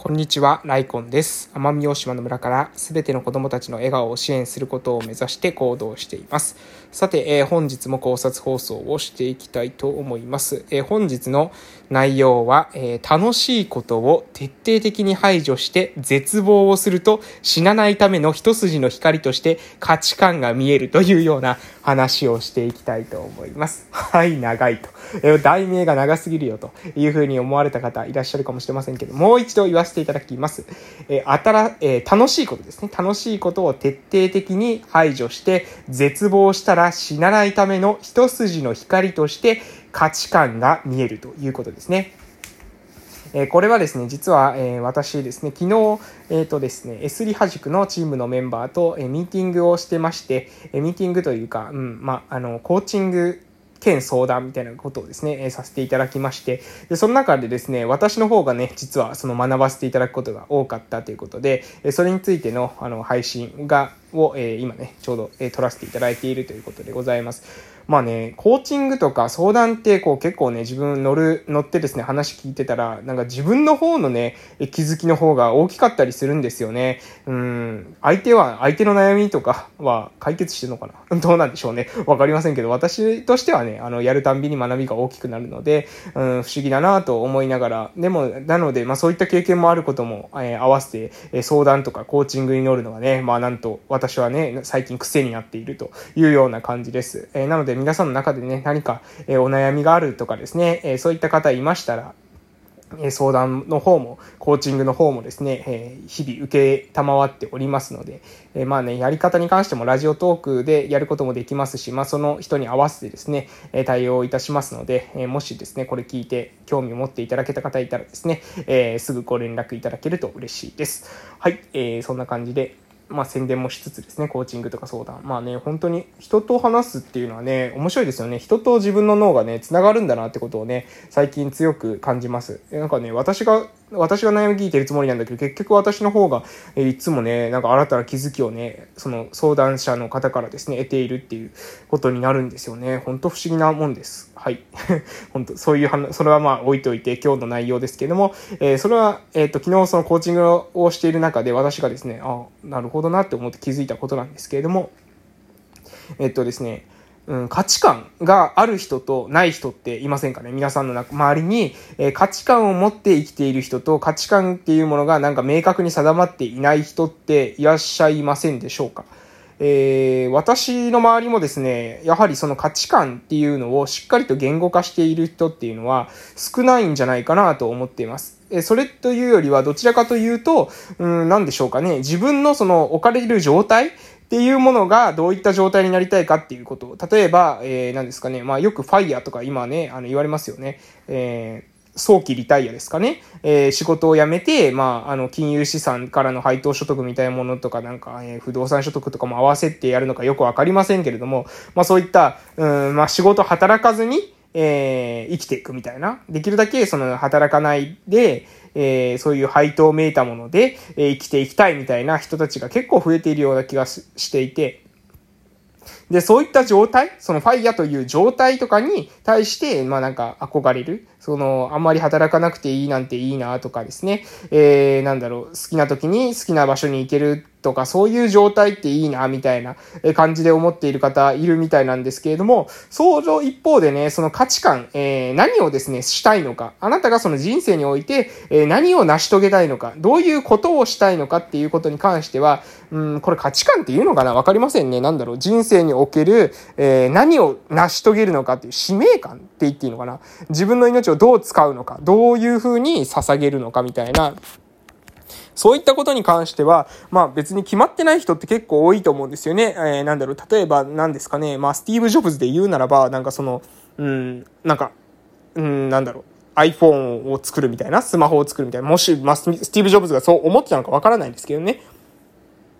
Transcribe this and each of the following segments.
こんにちは、ライコンです。奄美大島の村からすべての子供たちの笑顔を支援することを目指して行動しています。さて、えー、本日も考察放送をしていきたいと思います。えー、本日の内容は、えー、楽しいことを徹底的に排除して絶望をすると死なないための一筋の光として価値観が見えるというような話をしていきたいと思います。はい、長いと。えー、題名が長すぎるよというふうに思われた方いらっしゃるかもしれませんけど、もう一度言わせていただきます。えー、あたら、えー、楽しいことですね。楽しいことを徹底的に排除して、絶望したら死なないための一筋の光として価値観が見えるということですね。えこれはですね、実は、え私ですね、昨日、えっ、ー、とですね、S リハ塾のチームのメンバーと、えミーティングをしてまして、えミーティングというか、うん、まあ、の、コーチング兼相談みたいなことをですね、えさせていただきまして、で、その中でですね、私の方がね、実はその学ばせていただくことが多かったということで、えそれについてのあの配信が、を、え今ね、ちょうど、え撮らせていただいているということでございます。まあね、コーチングとか相談ってこう結構ね、自分乗る、乗ってですね、話聞いてたら、なんか自分の方のね、気づきの方が大きかったりするんですよね。うん、相手は、相手の悩みとか は解決してるのかな？どうなんでしょうね。わかりませんけど、私としてはね、あの、やるたんびに学びが大きくなるので、うん、不思議だなと思いながら、でも、なので、まあそういった経験もあることも、えー、合わせて、え、相談とかコーチングに乗るのがね、まあなんと、私私はね、最近癖になっているというような感じです。えー、なので、皆さんの中でね、何か、えお悩みがあるとかですね、えそういった方いましたら、相談の方も、コーチングの方もですね、え日々受けたまわっておりますので、えまあね、やり方に関してもラジオトークでやることもできますし、まあその人に合わせてですね、え対応いたしますので、えもしですね、これ聞いて興味を持っていただけた方いたらですね、えすぐご連絡いただけると嬉しいです。はい、えー、そんな感じで、まあ、宣伝もしつつですね、コーチングとか相談。まあね、本当に人と話すっていうのはね、面白いですよね。人と自分の脳がね、繋がるんだなってことをね、最近強く感じます。なんかね、私が私が悩み聞いてるつもりなんだけど、結局私の方が、えいつもね、なんか新たな気づきをね、その相談者の方からですね、得ているっていうことになるんですよね。ほんと不思議なもんです。はい。本当そういう話、それはまあ置いといて今日の内容ですけれども、えー、それは、えっ、ー、と、昨日そのコーチングをしている中で私がですね、あなるほどなって思って気づいたことなんですけれども、えっ、とですね、うん、価値観がある人とない人っていませんかね？皆さんの中周りに、えー、価値観を持って生きている人と価値観っていうものがなんか明確に定まっていない人っていらっしゃいませんでしょうか？えー、私の周りもですね、やはりその価値観っていうのをしっかりと言語化している人っていうのは少ないんじゃないかなと思っています。えそれというよりはどちらかというと、うん、なんでしょうかね、自分のその置かれる状態っていうものがどういった状態になりたいかっていうこと、例えば、えー、何ですかね、まあよくファイヤーとか今ね、あの言われますよね。えー早期リタイアですかね。えー、仕事を辞めて、まあ、あの、金融資産からの配当所得みたいなものとか、なんか、えー、不動産所得とかも合わせてやるのかよくわかりませんけれども、まあそういった、うん、まあ仕事働かずに、えー、生きていくみたいな。できるだけ、その、働かないで、えー、そういう配当をめいたもので、えー、生きていきたいみたいな人たちが結構増えているような気がしていて、で、そういった状態、そのファイヤという状態とかに対して、まあなんか憧れる。その、あんまり働かなくていいなんていいなとかですね。えー、なんだろう、好きな時に好きな場所に行けるとか、そういう状態っていいな、みたいな感じで思っている方いるみたいなんですけれども、相乗一方でね、その価値観、えー、何をですね、したいのか、あなたがその人生において、えー、何を成し遂げたいのか、どういうことをしたいのかっていうことに関しては、うん、これ価値観っていうのかな。わかりませんね。なんだろう、人生における、えー、何を成し遂げるのかっていう使命感って言っていいのかな。自分の命をどう使うのか、どういうふうに捧げるのかみたいな、そういったことに関しては、まあ別に決まってない人って結構多いと思うんですよね。えー、なんだろう、例えば何ですかね、まあスティーブ・ジョブズで言うならば、なんかその、うん、なんか、うん、なんだろう。iPhone を作るみたいな、スマホを作るみたいな。もし、まあ、スティーブ・ジョブズがそう思ってたのかわからないんですけどね。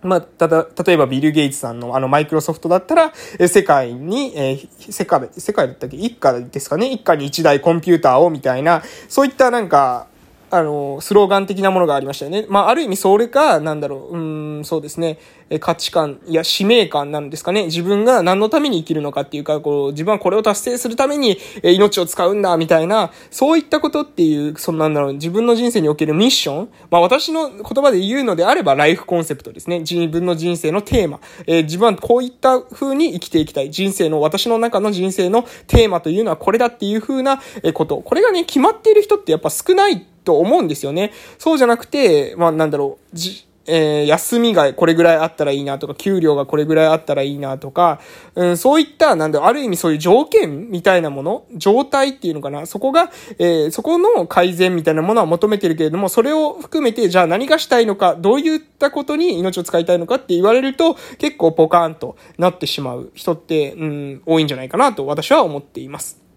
まあ、ただ、例えばビル・ゲイツさんのあのマイクロソフトだったら、え世界に、えー、世界、世界だったっけ？一家ですかね？一家に一台コンピューターをみたいな、そういったなんか、あの、スローガン的なものがありましたよね。まあ、ある意味それか、なんだろう、うん、そうですね。価値観、や、使命感なんですかね。自分が何のために生きるのかっていうか、こう、自分はこれを達成するために、命を使うんだ、みたいな、そういったことっていう、そのなんだろう、自分の人生におけるミッションまあ、私の言葉で言うのであれば、ライフコンセプトですね。自分の人生のテーマ。えー、自分はこういった風に生きていきたい。人生の、私の中の人生のテーマというのはこれだっていう風なこと。これがね、決まっている人ってやっぱ少ないと思うんですよね。そうじゃなくて、まあなんだろう、じ、えー、休みがこれぐらいあったらいいなとか、給料がこれぐらいあったらいいなとか、うん、そういった、なんだ、ある意味そういう条件みたいなもの、状態っていうのかな、そこが、えー、そこの改善みたいなものは求めてるけれども、それを含めて、じゃあ何がしたいのか、どういったことに命を使いたいのかって言われると、結構ポカーンとなってしまう人って、うん、多いんじゃないかなと私は思っています。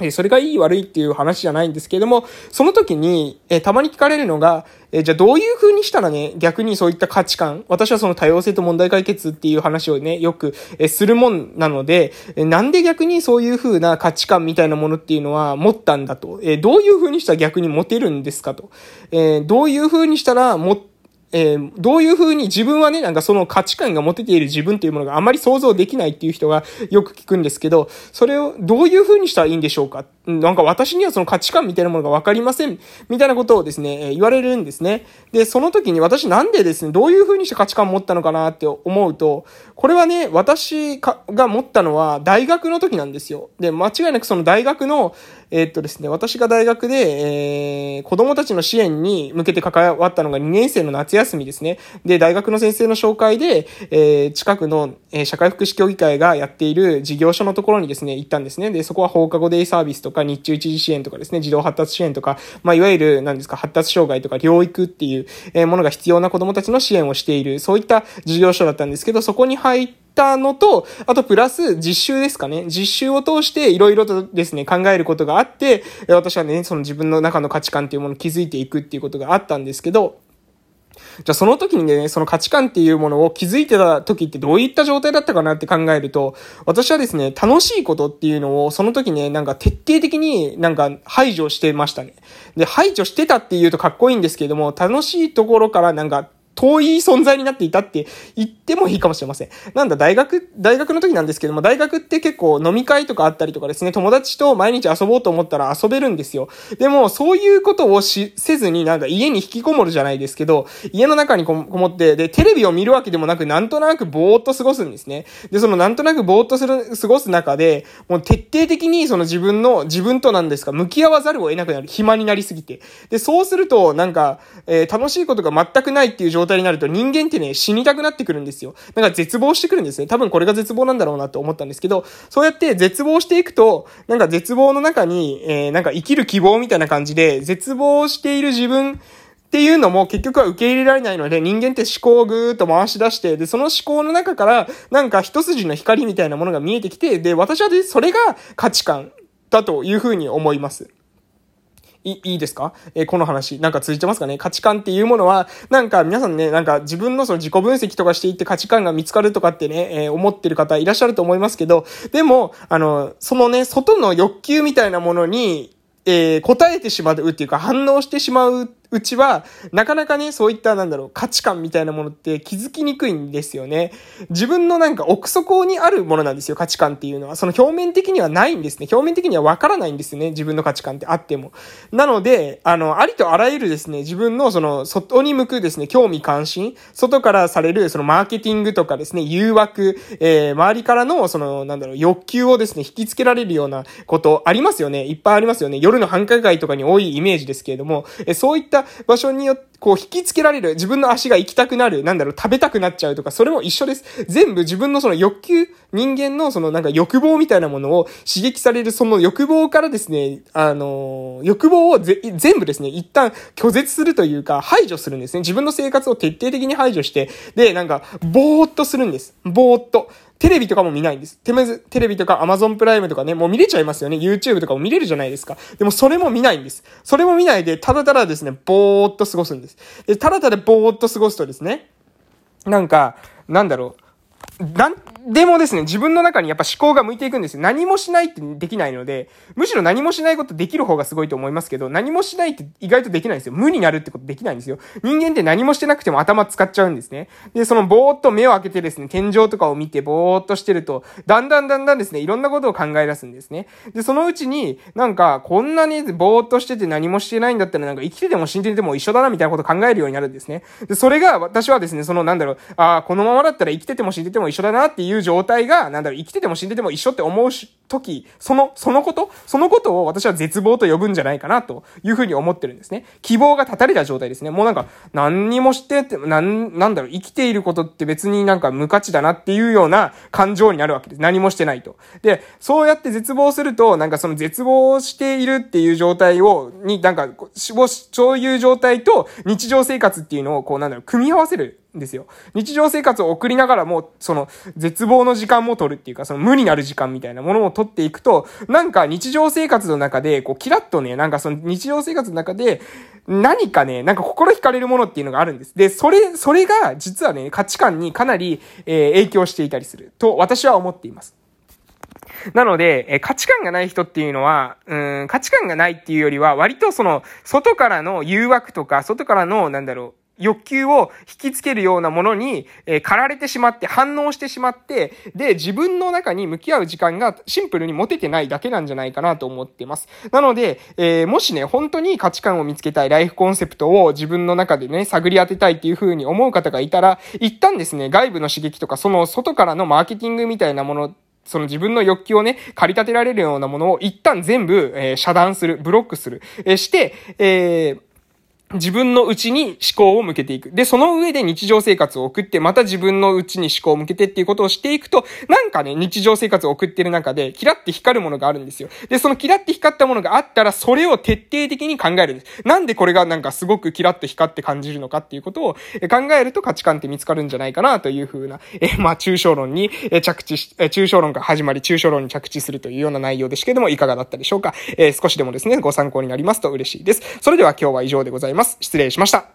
えそれがいい悪いっていう話じゃないんですけれども、その時に、えたまに聞かれるのが、えじゃあどういう風にしたらね、逆にそういった価値観、私はその多様性と問題解決っていう話をね、よく、えするもんなので、えなんで逆にそういう風な価値観みたいなものっていうのは持ったんだと、えどういう風にしたら逆に持てるんですかと、えどういう風にしたら持ってえー、どういう風に自分はね、なんかその価値観が持てている自分っていうものがあまり想像できないっていう人がよく聞くんですけど、それをどういう風にしたらいいんでしょうか？なんか私にはその価値観みたいなものがわかりません、みたいなことをですね、えー、言われるんですね。で、その時に私なんでですね、どういう風にして価値観を持ったのかなって思うと、これはね、私が持ったのは大学の時なんですよ。で、間違いなくその大学の、えー、っとですね、私が大学で、えー、子供たちの支援に向けて関わったのが2年生の夏休みですね。で、大学の先生の紹介で、えー、近くの、え、社会福祉協議会がやっている事業所のところにですね、行ったんですね。で、そこは放課後デイサービスとか日中一時支援とかですね、児童発達支援とか、まあ、いわゆる、何ですか、発達障害とか療育っていう、えー、ものが必要な子供たちの支援をしている、そういった事業所だったんですけど、そこに入って、たのと、あとプラス実習ですかね。実習を通していろいろとですね、考えることがあって、私はね、その自分の中の価値観っていうものを築いていくっていうことがあったんですけど、じゃあその時にね、その価値観っていうものを気づいてた時ってどういった状態だったかなって考えると、私はですね、楽しいことっていうのをその時ね、なんか徹底的になんか排除してましたね。で、排除してたっていうとかっこいいんですけれども、楽しいところからなんか遠い存在になっていたって言ってもいいかもしれません。なんだ、大学、大学の時なんですけども、大学って結構飲み会とかあったりとかですね、友達と毎日遊ぼうと思ったら遊べるんですよ。でも、そういうことをし、せずになんか家に引きこもるじゃないですけど、家の中にこもって、で、テレビを見るわけでもなく、なんとなくぼーっと過ごすんですね。で、そのなんとなくぼーっとする、過ごす中で、もう徹底的にその自分の、自分となんですか、向き合わざるを得なくなる。暇になりすぎて。で、そうすると、なんか、えー、楽しいことが全くないっていう状態になると人間ってね、死にたくなってくるんですよ。なんか絶望してくるんですね。多分これが絶望なんだろうなと思ったんですけど、そうやって絶望していくと、なんか絶望の中に、えー、なんか生きる希望みたいな感じで、絶望している自分、っていうのも結局は受け入れられないので、人間って思考をぐーっと回し出して、で、その思考の中から、なんか一筋の光みたいなものが見えてきて、で、私はで、それが価値観だというふうに思います。い、いいですか？えー、この話。なんか続いてますかね？価値観っていうものは、なんか皆さんね、なんか自分のその自己分析とかしていって価値観が見つかるとかってね、えー、思ってる方いらっしゃると思いますけど、でも、あの、そのね、外の欲求みたいなものに、えー、答えてしまうっていうか反応してしまううちは、なかなかね、そういったなんだろう、価値観みたいなものって気づきにくいんですよね。自分のなんか奥底にあるものなんですよ、価値観っていうのは。その表面的にはないんですね。表面的にはわからないんですよね、自分の価値観ってあっても。なので、あの、ありとあらゆるですね、自分のその、外に向くですね、興味関心、外からされるそのマーケティングとかですね、誘惑、えー、周りからのその、なんだろう、欲求をですね、引きつけられるようなことありますよね。いっぱいありますよね。夜の繁華街とかに多いイメージですけれども、えそういった場所によって、こう引きつけられる、自分の足が行きたくなる、なんだろう、食べたくなっちゃうとか、それも一緒です。全部自分のその欲求、人間のそのなんか欲望みたいなものを刺激される、その欲望からですね、あのー、欲望を全部ですね、一旦拒絶するというか、排除するんですね。自分の生活を徹底的に排除して、で、なんか、ぼーっとするんです。ぼーっと。テレビとかも見ないんです。テレビとか Amazon プライムとかね、もう見れちゃいますよね。YouTube とかも見れるじゃないですか。でもそれも見ないんです。それも見ないで、ただただですね、ぼーっと過ごすんです。で、ただただぼーっと過ごすとですね、なんか、なんだろう。なん、でもですね、自分の中にやっぱ思考が向いていくんですよ。何もしないってできないので、むしろ何もしないことできる方がすごいと思いますけど、何もしないって意外とできないんですよ。無になるってことできないんですよ。人間って何もしてなくても頭使っちゃうんですね。で、そのぼーっと目を開けてですね、天井とかを見てぼーっとしてると、だんだんだんだんですね、いろんなことを考え出すんですね。で、そのうちに、なんか、こんなにぼーっとしてて何もしてないんだったらなんか生きてても死んでても一緒だなみたいなこと考えるようになるんですね。で、それが私はですね、そのなんだろう、ああ、このままだったら生きてても死んでても一緒だなっていういう状態が、なんだろう、生きてても死んでても一緒って思うし時、その、そのことそのことを私は絶望と呼ぶんじゃないかなというふうに思ってるんですね。希望が断たれた状態ですね。もうなんか、何にもしてって、なん、なんだろう、生きていることって別になんか無価値だなっていうような感情になるわけです。何もしてないと。で、そうやって絶望すると、なんかその絶望しているっていう状態を、に、なんか、死亡しそういう状態と日常生活っていうのを、こうなんだろう、組み合わせるですよ。日常生活を送りながらも、その、絶望の時間も取るっていうか、その無になる時間みたいなものを取っていくと、なんか日常生活の中で、こう、キラッとね、なんかその日常生活の中で、何かね、なんか心惹かれるものっていうのがあるんです。で、それ、それが実はね、価値観にかなり、えー、影響していたりすると私は思っています。なので、え価値観がない人っていうのは、うん、価値観がないっていうよりは、割とその、外からの誘惑とか、外からの、なんだろう、欲求を引きつけるようなものに、えー、駆られてしまって、反応してしまって、で、自分の中に向き合う時間がシンプルに持ててないだけなんじゃないかなと思ってます。なので、えー、もしね、本当に価値観を見つけたいライフコンセプトを自分の中でね、探り当てたいっていう風に思う方がいたら、一旦ですね、外部の刺激とか、その外からのマーケティングみたいなものその自分の欲求をね、駆り立てられるようなものを一旦全部、えー、遮断する、ブロックする、えー、して、えー、自分の内に思考を向けていく。で、その上で日常生活を送って、また自分の内に思考を向けてっていうことをしていくと、なんかね、日常生活を送ってる中で、キラって光るものがあるんですよ。で、そのキラって光ったものがあったら、それを徹底的に考えるんです。なんでこれがなんかすごくキラって光って感じるのかっていうことを考えると価値観って見つかるんじゃないかなというふうな、え、まあ、抽象論に着地し、抽象論が始まり、抽象論に着地するというような内容でしたけども、いかがだったでしょうか。えー、少しでもですね、ご参考になりますと嬉しいです。それでは今日は以上でございますます。失礼しました。